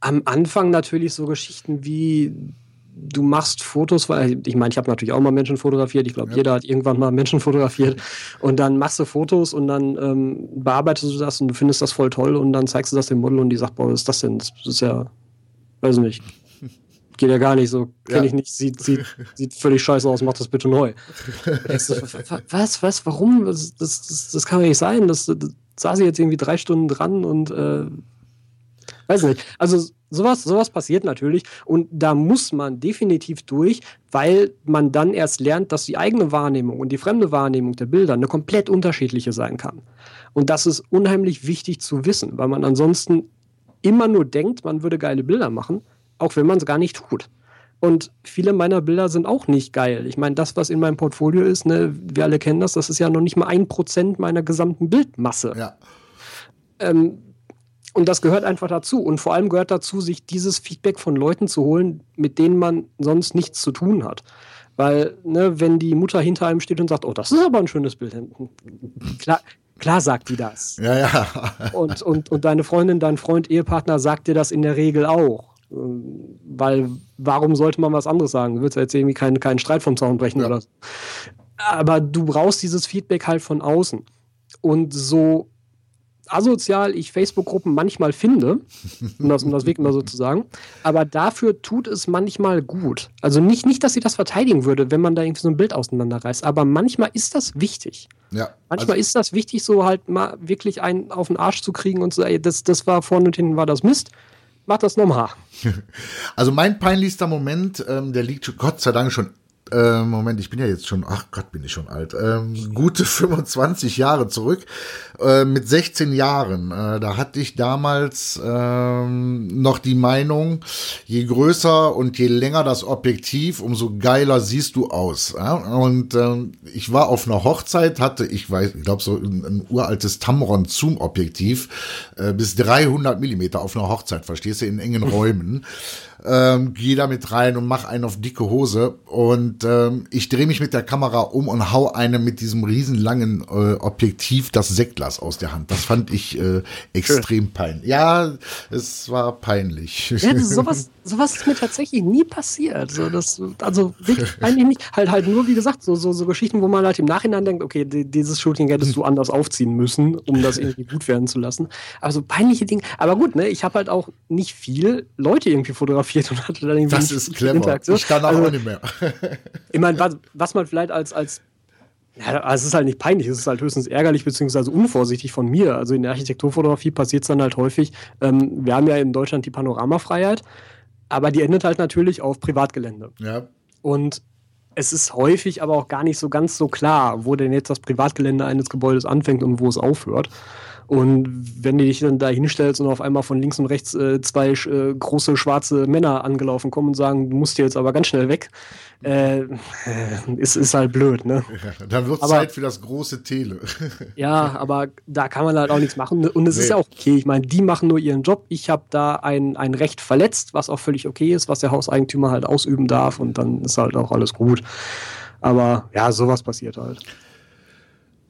am Anfang natürlich so Geschichten wie du machst Fotos, weil ich meine, ich habe natürlich auch mal Menschen fotografiert. Ich glaube, ja. jeder hat irgendwann mal Menschen fotografiert. Und dann machst du Fotos und dann ähm, bearbeitest du das und du findest das voll toll und dann zeigst du das dem Model und die sagt, boah, was ist das denn? Das ist ja, weiß nicht. Geht ja gar nicht so, kenne ja. ich nicht, sieht, sieht, sieht völlig scheiße aus, mach das bitte neu. was, was, warum? Das, das, das, kann doch nicht sein. Das, das saß ich jetzt irgendwie drei Stunden dran und äh, weiß nicht. Also sowas, sowas passiert natürlich und da muss man definitiv durch, weil man dann erst lernt, dass die eigene Wahrnehmung und die fremde Wahrnehmung der Bilder eine komplett unterschiedliche sein kann. Und das ist unheimlich wichtig zu wissen, weil man ansonsten immer nur denkt, man würde geile Bilder machen, auch wenn man es gar nicht tut. Und viele meiner Bilder sind auch nicht geil. Ich meine, das, was in meinem Portfolio ist, ne, wir alle kennen das, das ist ja noch nicht mal ein Prozent meiner gesamten Bildmasse. Ja. Ähm, und das gehört einfach dazu. Und vor allem gehört dazu, sich dieses Feedback von Leuten zu holen, mit denen man sonst nichts zu tun hat. Weil, ne, wenn die Mutter hinter einem steht und sagt, oh, das ist aber ein schönes Bild, klar, klar sagt die das. Ja, ja. und, und, und deine Freundin, dein Freund, Ehepartner sagt dir das in der Regel auch. Weil, warum sollte man was anderes sagen? Du willst ja jetzt irgendwie keinen, keinen Streit vom Zaun brechen ja. oder so. Aber du brauchst dieses Feedback halt von außen. Und so asozial ich Facebook-Gruppen manchmal finde, [laughs] um das, um das wirklich mal so zu sagen, aber dafür tut es manchmal gut. Also nicht, nicht, dass sie das verteidigen würde, wenn man da irgendwie so ein Bild auseinanderreißt, aber manchmal ist das wichtig. Ja, manchmal also ist das wichtig, so halt mal wirklich einen auf den Arsch zu kriegen und zu sagen, das, das war vorne und hinten war das Mist. Mach das nochmal. [laughs] Also mein peinlichster Moment, ähm, der liegt Gott sei Dank schon äh, Moment, ich bin ja jetzt schon, ach Gott, bin ich schon alt, ähm, gute [laughs] 25 Jahre zurück, äh, mit 16 Jahren. Äh, da hatte ich damals ähm, noch die Meinung, je größer und je länger das Objektiv, umso geiler siehst du aus. Ja? Und ähm, ich war auf einer Hochzeit, hatte, ich weiß, ich glaube so ein, ein, uraltes Tamron Zoom Objektiv, äh, bis 300 Millimeter auf einer Hochzeit, verstehst du, in engen Räumen ähm, gehe da mit rein und mach einen auf dicke Hose und ähm, ich drehe mich mit der Kamera um und hau einem mit diesem riesenlangen äh, Objektiv das Sektglas aus der Hand. Das fand ich äh, extrem peinlich. Ja, es war peinlich. Ja, sowas, [laughs] sowas ist mir tatsächlich nie passiert. So, das, also wirklich [laughs] peinlich nicht. Halt halt nur, wie gesagt, so, so, so Geschichten, wo man halt im Nachhinein denkt, okay, dieses Shooting hättest du anders aufziehen müssen, um das irgendwie gut werden zu lassen. Also peinliche Dinge. Aber gut, ne, ich habe halt auch nicht viel Leute irgendwie fotografiert und hatte dann irgendwie Das ist clever. Interaktion. Ich kann auch also, nicht mehr. [laughs] ich meine, was, was man vielleicht als, als ja, also es ist halt nicht peinlich, es ist halt höchstens ärgerlich bzw. unvorsichtig von mir. Also in der Architekturfotografie passiert es dann halt häufig. Ähm, wir haben ja in Deutschland die Panoramafreiheit, aber die endet halt natürlich auf Privatgelände. Ja. Und es ist häufig aber auch gar nicht so ganz so klar, wo denn jetzt das Privatgelände eines Gebäudes anfängt und wo es aufhört. Und wenn du dich dann da hinstellst und auf einmal von links und rechts äh, zwei äh, große schwarze Männer angelaufen kommen und sagen, du musst jetzt aber ganz schnell weg, äh, [laughs] ist, ist halt blöd, ne? [laughs] Ja, dann wird Zeit für das große Tele. [laughs] ja, aber da kann man halt auch nichts machen. Und es nee. ist ja auch okay. Ich meine, die machen nur ihren Job. Ich habe da ein, ein Recht verletzt, was auch völlig okay ist, was der Hauseigentümer halt ausüben darf und dann ist halt auch alles gut. Aber ja, sowas passiert halt.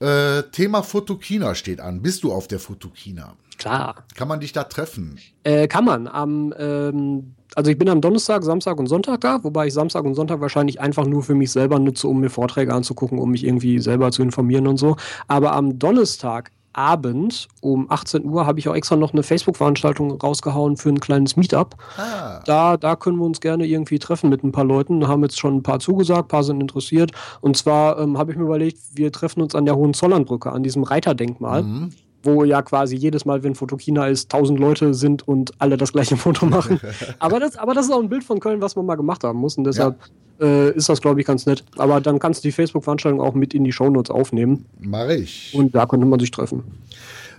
Äh, Thema Fotokina steht an. Bist du auf der Fotokina? Klar. Kann man dich da treffen? Äh, kann man. Am, ähm, also ich bin am Donnerstag, Samstag und Sonntag da, wobei ich Samstag und Sonntag wahrscheinlich einfach nur für mich selber nutze, um mir Vorträge anzugucken, um mich irgendwie selber zu informieren und so. Aber am Donnerstag Abend um 18 Uhr habe ich auch extra noch eine Facebook-Veranstaltung rausgehauen für ein kleines Meetup. Ah. Da, da können wir uns gerne irgendwie treffen mit ein paar Leuten. Da haben jetzt schon ein paar zugesagt, ein paar sind interessiert. Und zwar ähm, habe ich mir überlegt, wir treffen uns an der Hohenzollernbrücke, an diesem Reiterdenkmal. Mhm wo ja quasi jedes Mal, wenn Fotokina ist, tausend Leute sind und alle das gleiche Foto machen. [laughs] aber, das, aber das ist auch ein Bild von Köln, was man mal gemacht haben muss. Und deshalb ja. Äh, ist das, glaube ich, ganz nett. Aber dann kannst du die Facebook-Veranstaltung auch mit in die Shownotes aufnehmen. Mache ich. Und da könnte man sich treffen.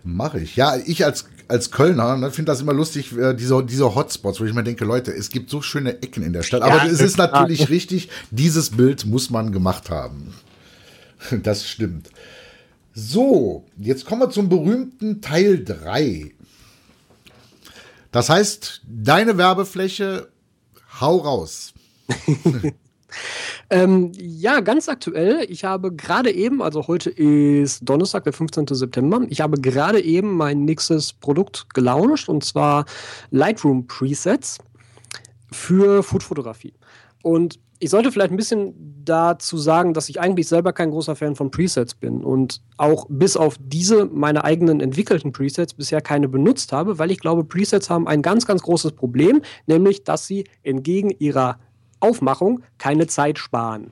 Mache ich. Ja, ich als, als Kölner ne, finde das immer lustig, äh, diese, diese Hotspots, wo ich mir denke, Leute, es gibt so schöne Ecken in der Stadt. Aber ja, es ist natürlich ja. richtig, dieses Bild muss man gemacht haben. [laughs] Das stimmt. So, jetzt kommen wir zum berühmten Teil 3. Das heißt, deine Werbefläche, hau raus. [laughs] ähm, ja, ganz aktuell. Ich habe gerade eben, also heute ist Donnerstag, der 15. September, ich habe gerade eben mein nächstes Produkt gelauncht und zwar Lightroom Presets für Foodfotografie. Und ich sollte vielleicht ein bisschen dazu sagen, dass ich eigentlich selber kein großer Fan von Presets bin und auch bis auf diese meine eigenen entwickelten Presets bisher keine benutzt habe, weil ich glaube, Presets haben ein ganz, ganz großes Problem, nämlich dass sie entgegen ihrer Aufmachung keine Zeit sparen.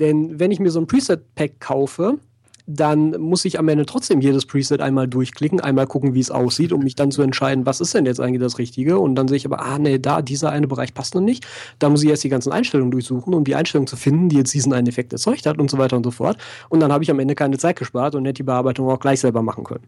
Denn wenn ich mir so ein Preset-Pack kaufe, dann muss ich am Ende trotzdem jedes Preset einmal durchklicken, einmal gucken, wie es aussieht, um mich dann zu entscheiden, was ist denn jetzt eigentlich das Richtige. Und dann sehe ich aber, ah, nee, da, dieser eine Bereich passt noch nicht. Da muss ich erst die ganzen Einstellungen durchsuchen, um die Einstellung zu finden, die jetzt diesen einen Effekt erzeugt hat und so weiter und so fort. Und dann habe ich am Ende keine Zeit gespart und hätte die Bearbeitung auch gleich selber machen können.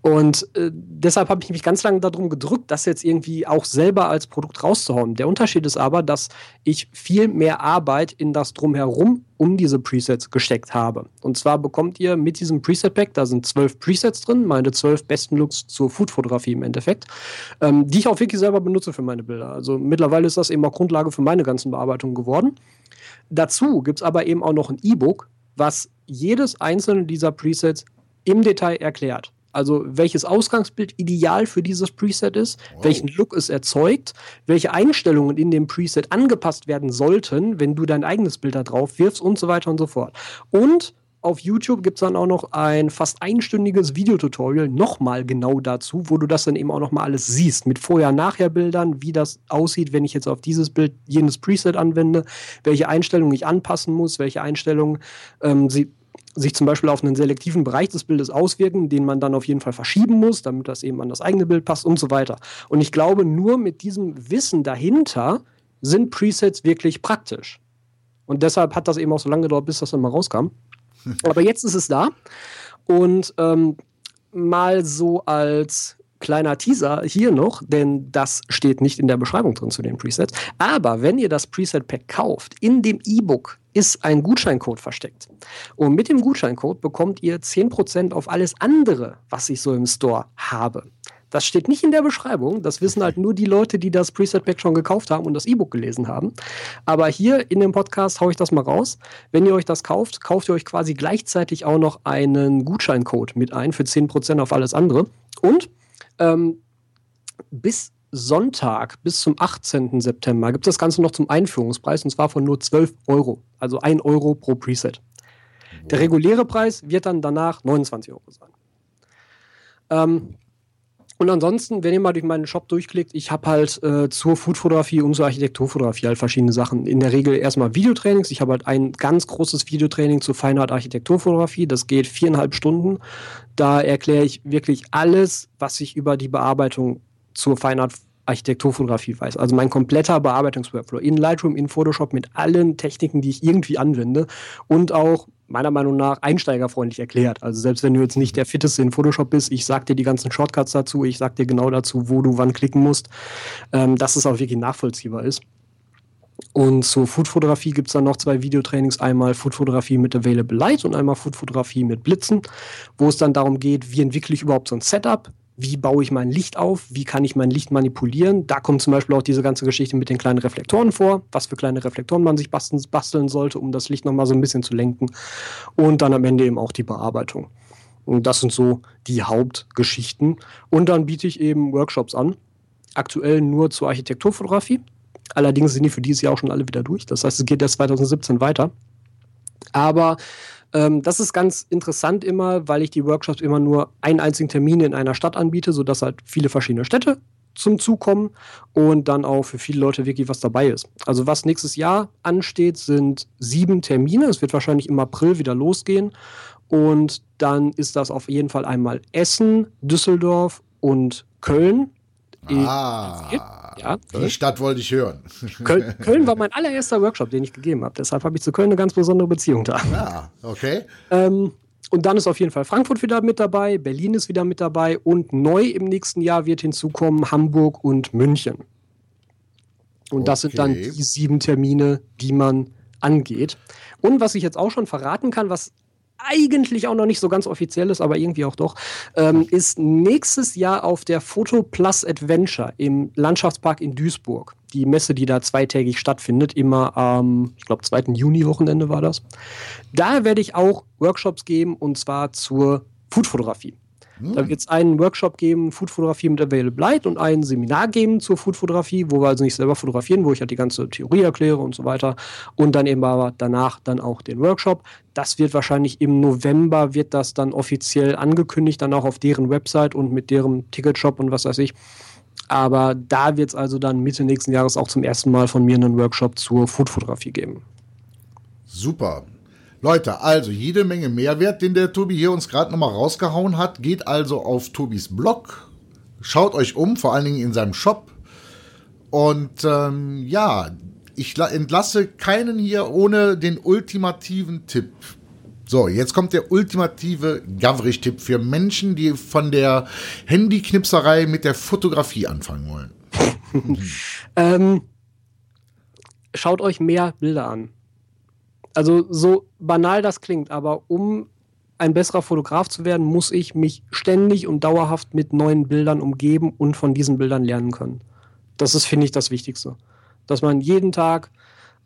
Und äh, deshalb habe ich mich ganz lange darum gedrückt, das jetzt irgendwie auch selber als Produkt rauszuhauen. Der Unterschied ist aber, dass ich viel mehr Arbeit in das Drumherum um diese Presets gesteckt habe. Und zwar bekommt ihr mit diesem Preset-Pack, da sind zwölf Presets drin, meine zwölf besten Looks zur Food-Fotografie im Endeffekt, ähm, die ich auch wirklich selber benutze für meine Bilder. Also mittlerweile ist das eben auch Grundlage für meine ganzen Bearbeitungen geworden. Dazu gibt es aber eben auch noch ein E-Book, was jedes einzelne dieser Presets im Detail erklärt. Also welches Ausgangsbild ideal für dieses Preset ist, wow. welchen Look es erzeugt, welche Einstellungen in dem Preset angepasst werden sollten, wenn du dein eigenes Bild da drauf wirfst und so weiter und so fort. Und auf YouTube gibt es dann auch noch ein fast einstündiges Videotutorial nochmal genau dazu, wo du das dann eben auch nochmal alles siehst, mit Vorher-Nachher-Bildern, wie das aussieht, wenn ich jetzt auf dieses Bild jenes Preset anwende, welche Einstellungen ich anpassen muss, welche Einstellungen ähm, sie sich zum Beispiel auf einen selektiven Bereich des Bildes auswirken, den man dann auf jeden Fall verschieben muss, damit das eben an das eigene Bild passt und so weiter. Und ich glaube, nur mit diesem Wissen dahinter sind Presets wirklich praktisch. Und deshalb hat das eben auch so lange gedauert, bis das dann mal rauskam. [laughs] Aber jetzt ist es da. Und ähm, mal so als kleiner Teaser hier noch, denn das steht nicht in der Beschreibung drin zu den Presets. Aber wenn ihr das Preset Pack kauft, in dem E-Book ist ein Gutscheincode versteckt. Und mit dem Gutscheincode bekommt ihr 10% auf alles andere, was ich so im Store habe. Das steht nicht in der Beschreibung. Das wissen halt nur die Leute, die das Preset Pack schon gekauft haben und das E-Book gelesen haben. Aber hier in dem Podcast haue ich das mal raus. Wenn ihr euch das kauft, kauft ihr euch quasi gleichzeitig auch noch einen Gutscheincode mit ein für 10% auf alles andere. Und ähm, bis Sonntag bis zum 18. September gibt es das Ganze noch zum Einführungspreis und zwar von nur 12 Euro, also 1 Euro pro Preset. Der reguläre Preis wird dann danach 29 Euro sein. Ähm, und ansonsten, wenn ihr mal durch meinen Shop durchklickt, ich habe halt äh, zur Foodfotografie und zur Architekturfotografie halt verschiedene Sachen. In der Regel erstmal Videotrainings. Ich habe halt ein ganz großes Videotraining zur Feinart Architekturfotografie. Das geht viereinhalb Stunden. Da erkläre ich wirklich alles, was ich über die Bearbeitung zur Feinart Architekturfotografie weiß. Also mein kompletter Bearbeitungsworkflow in Lightroom, in Photoshop mit allen Techniken, die ich irgendwie anwende und auch meiner Meinung nach einsteigerfreundlich erklärt. Also selbst wenn du jetzt nicht der fitteste in Photoshop bist, ich sag dir die ganzen Shortcuts dazu, ich sag dir genau dazu, wo du wann klicken musst, ähm, dass es auch wirklich nachvollziehbar ist. Und zur Foodfotografie gibt es dann noch zwei Videotrainings. Einmal Foodfotografie mit Available Light und einmal Foodfotografie mit Blitzen, wo es dann darum geht, wie entwickle ich überhaupt so ein Setup, wie baue ich mein Licht auf, wie kann ich mein Licht manipulieren. Da kommt zum Beispiel auch diese ganze Geschichte mit den kleinen Reflektoren vor, was für kleine Reflektoren man sich basteln, basteln sollte, um das Licht nochmal so ein bisschen zu lenken. Und dann am Ende eben auch die Bearbeitung. Und das sind so die Hauptgeschichten. Und dann biete ich eben Workshops an. Aktuell nur zur Architekturfotografie. Allerdings sind die für dieses Jahr auch schon alle wieder durch. Das heißt, es geht erst 2017 weiter. Aber Ähm, das ist ganz interessant immer, weil ich die Workshops immer nur einen einzigen Termin in einer Stadt anbiete, sodass halt viele verschiedene Städte zum Zug kommen und dann auch für viele Leute wirklich was dabei ist. Also was nächstes Jahr ansteht, sind sieben Termine. Es wird wahrscheinlich im April wieder losgehen. Und dann ist das auf jeden Fall einmal Essen, Düsseldorf und Köln. Ah, ja, die Stadt wollte ich hören. [laughs] Köln, Köln, war mein allererster Workshop, den ich gegeben habe. Deshalb habe ich zu Köln eine ganz besondere Beziehung da. Ah, okay. Ähm, und dann ist auf jeden Fall Frankfurt wieder mit dabei, Berlin ist wieder mit dabei und neu im nächsten Jahr wird hinzukommen Hamburg und München. Und okay. das sind dann die sieben Termine, die man angeht. Und was ich jetzt auch schon verraten kann, was eigentlich auch noch nicht so ganz offiziell ist, aber irgendwie auch doch, ähm, ist nächstes Jahr auf der Photo Plus Adventure im Landschaftspark in Duisburg. Die Messe, die da zweitägig stattfindet, immer am, ähm, ich glaube, 2. Juni-Wochenende war das. Da werde ich auch Workshops geben und zwar zur Foodfotografie. Da wird es einen Workshop geben, Foodfotografie mit Available Light und ein Seminar geben zur Foodfotografie, wo wir also nicht selber fotografieren, wo ich halt die ganze Theorie erkläre und so weiter. Und dann eben aber danach dann auch den Workshop. Das wird wahrscheinlich im November wird das dann offiziell angekündigt, dann auch auf deren Website und mit deren Ticketshop und was weiß ich. Aber da wird es also dann Mitte nächsten Jahres auch zum ersten Mal von mir einen Workshop zur Foodfotografie geben. Super. Leute, also jede Menge Mehrwert, den der Tobi hier uns gerade nochmal rausgehauen hat. Geht also auf Tobis Blog, schaut euch um, vor allen Dingen in seinem Shop. Und ähm, ja, ich entlasse keinen hier ohne den ultimativen Tipp. So, jetzt kommt der ultimative Gavrich-Tipp für Menschen, die von der Handyknipserei mit der Fotografie anfangen wollen. [laughs] ähm, schaut euch mehr Bilder an. Also so banal das klingt, aber um ein besserer Fotograf zu werden, muss ich mich ständig und dauerhaft mit neuen Bildern umgeben und von diesen Bildern lernen können. Das ist, finde ich, das Wichtigste. Dass man jeden Tag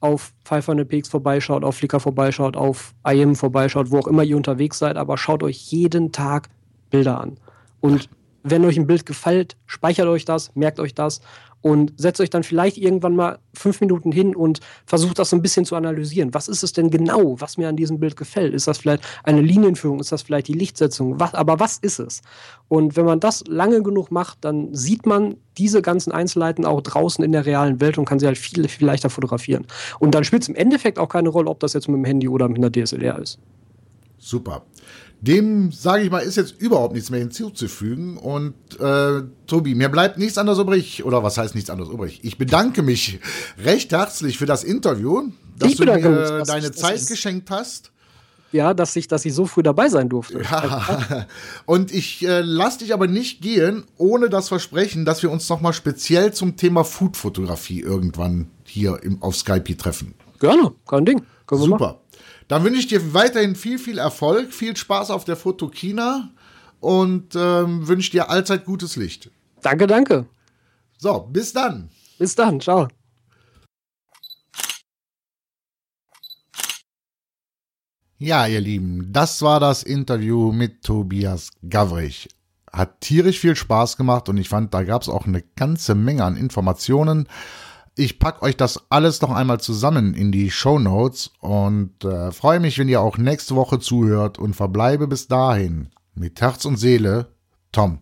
auf 500 Px vorbeischaut, auf Flickr vorbeischaut, auf IM vorbeischaut, wo auch immer ihr unterwegs seid, aber schaut euch jeden Tag Bilder an. Und wenn euch ein Bild gefällt, speichert euch das, merkt euch das und setzt euch dann vielleicht irgendwann mal fünf Minuten hin und versucht das so ein bisschen zu analysieren. Was ist es denn genau, was mir an diesem Bild gefällt? Ist das vielleicht eine Linienführung? Ist das vielleicht die Lichtsetzung? Was, aber was ist es? Und wenn man das lange genug macht, dann sieht man diese ganzen Einzelheiten auch draußen in der realen Welt und kann sie halt viel, viel leichter fotografieren. Und dann spielt es im Endeffekt auch keine Rolle, ob das jetzt mit dem Handy oder mit einer DSLR ist. Super. Dem, sage ich mal, ist jetzt überhaupt nichts mehr hinzuzufügen. Und äh, Tobi, mir bleibt nichts anderes übrig. Oder was heißt nichts anderes übrig? Ich bedanke mich recht herzlich für das Interview, dass ich du mir mich, deine Zeit ist. geschenkt hast. Ja, dass ich, dass ich so früh dabei sein durfte. Ja. Und ich äh, lass dich aber nicht gehen, ohne das Versprechen, dass wir uns nochmal speziell zum Thema Foodfotografie irgendwann hier im, auf Skype treffen. Gerne, kein Ding. Super. Dann wünsche ich dir weiterhin viel, viel Erfolg, viel Spaß auf der Fotokina und ähm, wünsche dir allzeit gutes Licht. Danke, danke. So, bis dann. Bis dann, ciao. Ja, ihr Lieben, das war das Interview mit Tobias Gavrich. Hat tierisch viel Spaß gemacht und ich fand, da gab es auch eine ganze Menge an Informationen. Ich packe euch das alles noch einmal zusammen in die Show Notes und äh, freue mich, wenn ihr auch nächste Woche zuhört und verbleibe bis dahin mit Herz und Seele, Tom.